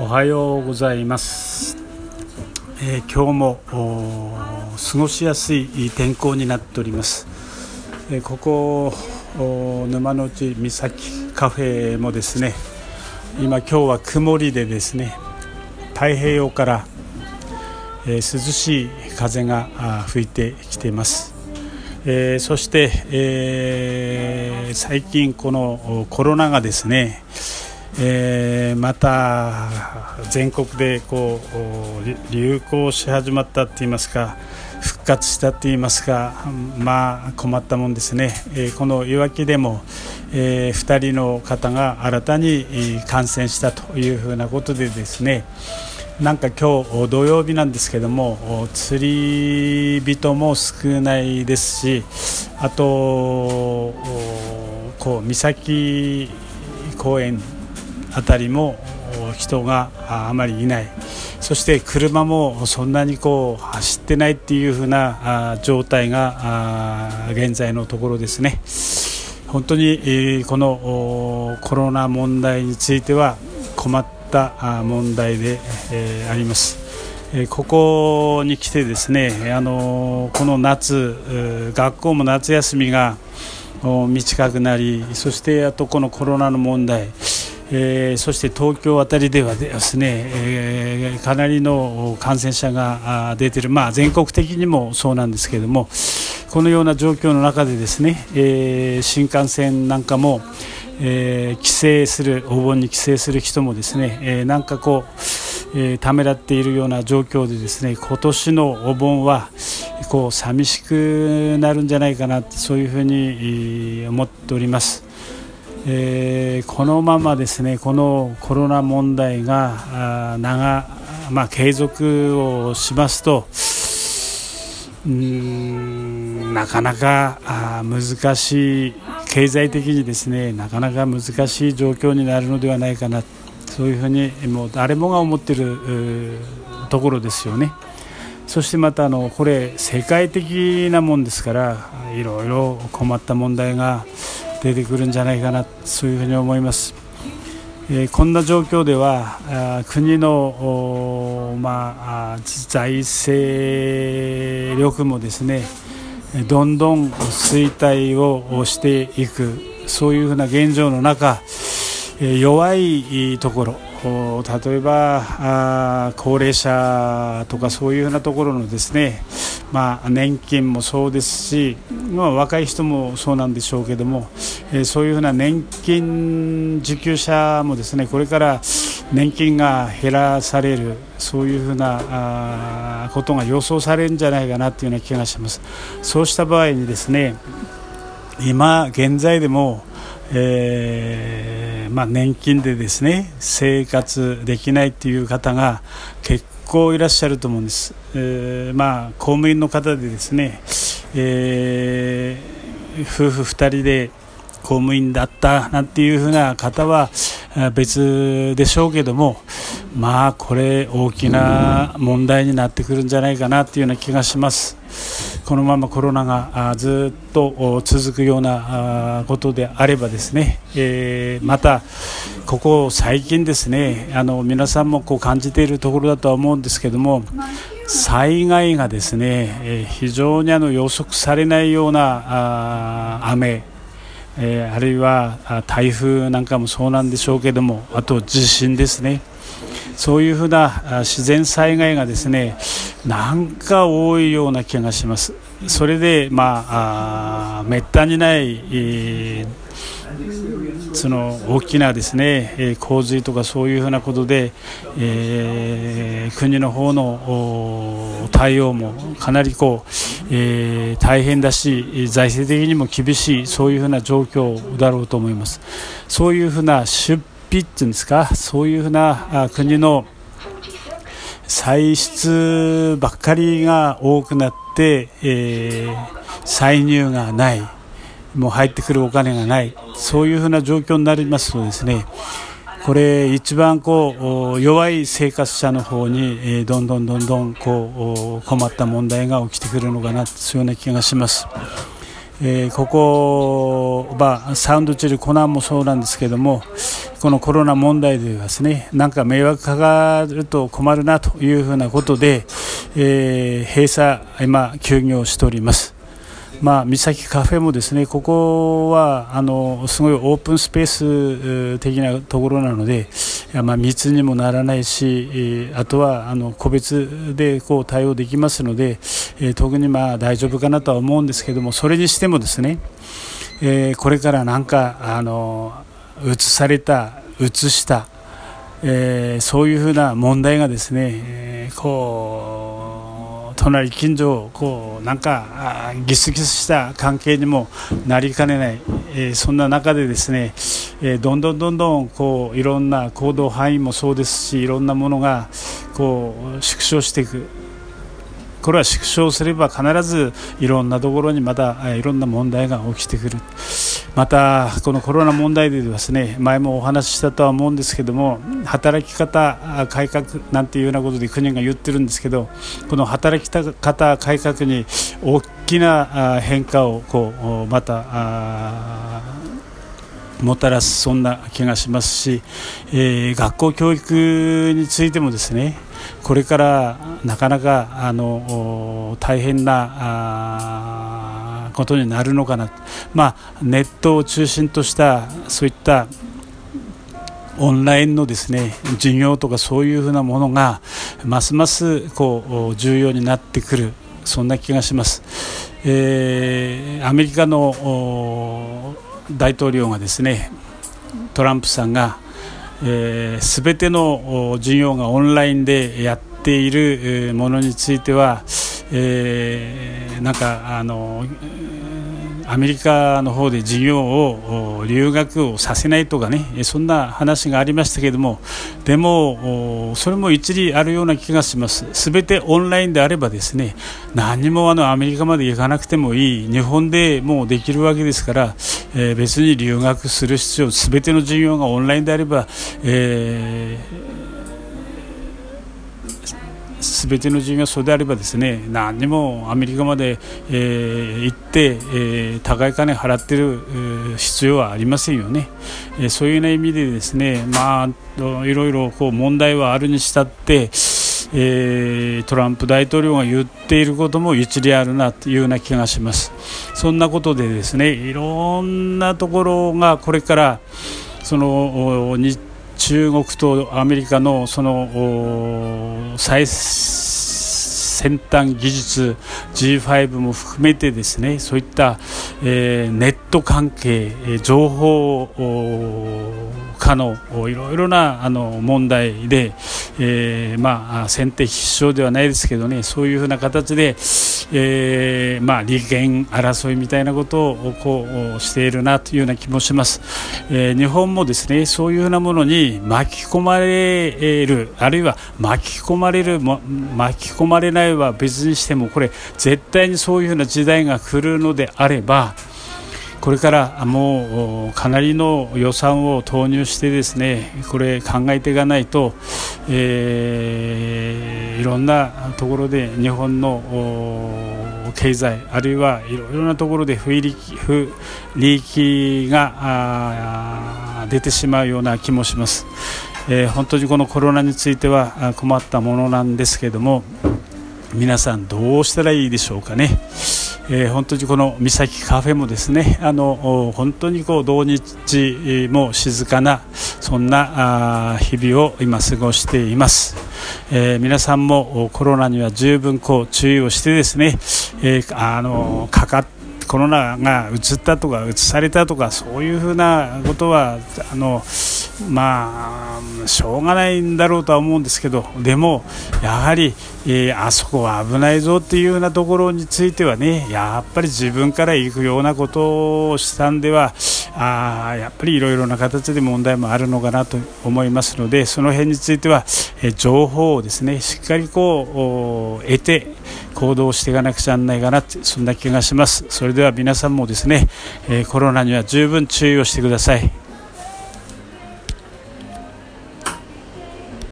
おはようございます、えー、今日も過ごしやすい天候になっております、えー、ここ沼の内岬カフェもですね今今日は曇りでですね太平洋から、えー、涼しい風が吹いてきています。えー、そして、えー、最近このコロナがですね、えー、また全国でこう流行し始まったといいますか復活したといいますかまあ困ったもんですね、えー、このいわきでも、えー、2人の方が新たに感染したというふうなことでですねなんか今日土曜日なんですけども釣り人も少ないですしあとこう三崎公園辺りも人があまりいない。そして車もそんなにこう走ってないっていう風な状態が現在のところですね。本当にこのコロナ問題については困った問題であります。ここに来てですねあのこの夏学校も夏休みが短くなりそしてあとこのコロナの問題えー、そして東京辺りではですね、えー、かなりの感染者が出ている、まあ、全国的にもそうなんですけれどもこのような状況の中でですね、えー、新幹線なんかも、え帰省するお盆に帰省する人もですね、えなんかこう、えためらっているような状況でですね今年のお盆はこう寂しくなるんじゃないかなそういうふうに思っております。えー、このままですねこのコロナ問題が長、まあ、継続をしますとうんなかなか難しい経済的にですねなかなか難しい状況になるのではないかなそういうふうにもう誰もが思っているところですよね。そしてまたあのこれ世界的なもんですからいろいろ困った問題が出てくるんじゃないかなそういうふうに思います。えー、こんな状況では国の、まあ、財政力もですねどんどん衰退をしていくそういうふうな現状の中弱いところ例えば高齢者とかそういうふうなところのですねまあ、年金もそうですし、まあ、若い人もそうなんでしょうけども、えー、そういうふうな年金受給者もですねこれから年金が減らされるそういうふうなあことが予想されるんじゃないかなというような気がします。そうした場合にですね今現在でも、えーまあ、年金でですね生活できないという方が結構いらっしゃると思うんです、えー、まあ公務員の方でですね、えー、夫婦2人で公務員だったなんていうふうな方は別でしょうけどもまあこれ大きな問題になってくるんじゃないかなっていうような気がします。このままコロナがずっと続くようなことであればですね、えー、またここ最近ですねあの皆さんもこう感じているところだとは思うんですけども災害がですね、え非常にあの予測されないような雨えー、あるいは台風なんかもそうなんでしょうけどもあと地震ですね。そういうふうな自然災害がですねなんか多いような気がします。それでまあめったにない、えー、その大きなですね洪水とかそういうふうなことで、えー、国の方の対応もかなりこう、えー、大変だし財政的にも厳しいそういうふうな状況だろうと思います。そういうふうな出費っていうんですか？そういうふうな国の歳出ばっかりが多くなって、えー、歳入がないもう入ってくるお金がないそういうふうな状況になりますとですねこれ一番こう弱い生活者の方に、え、どんどんどんどんこう困った問題が起きてくるのかなそういうような気がします。えー、ここ、まあ、サウンドチェルコナンもそうなんですけどもこのコロナ問題でですねなんか迷惑かかると困るなというふうなことで、えー、閉鎖今休業しております。まあ、三崎カフェもですねここはあのすごいオープンスペース的なところなので、まあ、密にもならないしあとはあの個別でこう対応できますので、え特にまあ大丈夫かなとは思うんですけどもそれにしてもですね、えこれからなんかあの移された移した、えー、そういうふうな問題がですね、えー、こう隣近所こうなんかギスギスした関係にもなりかねない、えー、そんな中でですね、えー、どんどんどんどんこういろんな行動範囲もそうですしいろんなものがこう縮小していく。これは縮小すれば必ずいろんなところにまたいろんな問題が起きてくる。またこのコロナ問題でですね前もお話ししたとは思うんですけども働き方改革なんていうようなことで国が言ってるんですけどこの働き方改革に大きな変化をこうまたもたらすそんな気がしますし、えー、学校教育についてもですねこれからなかなかあの大変なことになるのかな、まあ、ネットを中心としたそういったオンラインのですね授業とかそういうふうなものがますますこう重要になってくるそんな気がします。えー、アメリカの大統領がですねトランプさんがすべ、えー、ての授業がオンラインでやっているものについては、えー、なんかあのアメリカの方で事業を留学をさせないとかねそんな話がありましたけれどもでもそれも一理あるような気がします。すべてオンラインであればですね何もあのアメリカまで行かなくてもいい。日本でもうできるわけですから、えー、別に留学する必要すべての授業がオンラインであれば、えーすべての授業そうであればですね何にもアメリカまで、えー、行って、えー、高い金払ってる、えー、必要はありませんよね、えー、そういうような意味でですねまあいろいろこう問題はあるにしたって、えー、トランプ大統領が言っていることも一理あるなというような気がします。そんなことでですねいろんなところがこれからその日中国とアメリカのその最先端技術 G5 も含めてですねそういった、えー、ネット関係情報化のいろいろなあの問題で、えー、まあ先手必勝ではないですけどねそういうふうな形で、えー、まあ利権争いみたいなことをこうしているなというような気もします、えー、日本もですねそういうふうなものに巻き込まれるあるいは巻き込まれる巻き込まれないは別にしてもこれ絶対にそういうふうな時代が来るのであればこれからもうかなりの予算を投入してですねこれ考えていかないと、えー、いろんなところで日本の経済あるいはいろいろなところで不利不利益が出てしまうような気もします、えー、本当にこのコロナについては困ったものなんですけども皆さんどうしたらいいでしょうかね。えー、本当にこの三崎カフェもですねあの本当にこう同日も静かなそんなあ日々を今過ごしています、えー、皆さんもコロナには十分こう注意をしてですね、えー、あのかかってコロナがうつったとかうつされたとかそういうふうなことはあのまあしょうがないんだろうとは思うんですけどでもやはり、えー、あそこは危ないぞっていうようなところについてはねやっぱり自分から行くようなことをしたんではあやっぱりいろいろな形で問題もあるのかなと思いますのでその辺については、え、情報をですねしっかりこう得て行動していかなくちゃならないかなってそんな気がします。それでは皆さんもですね、え、コロナには十分注意をしてください。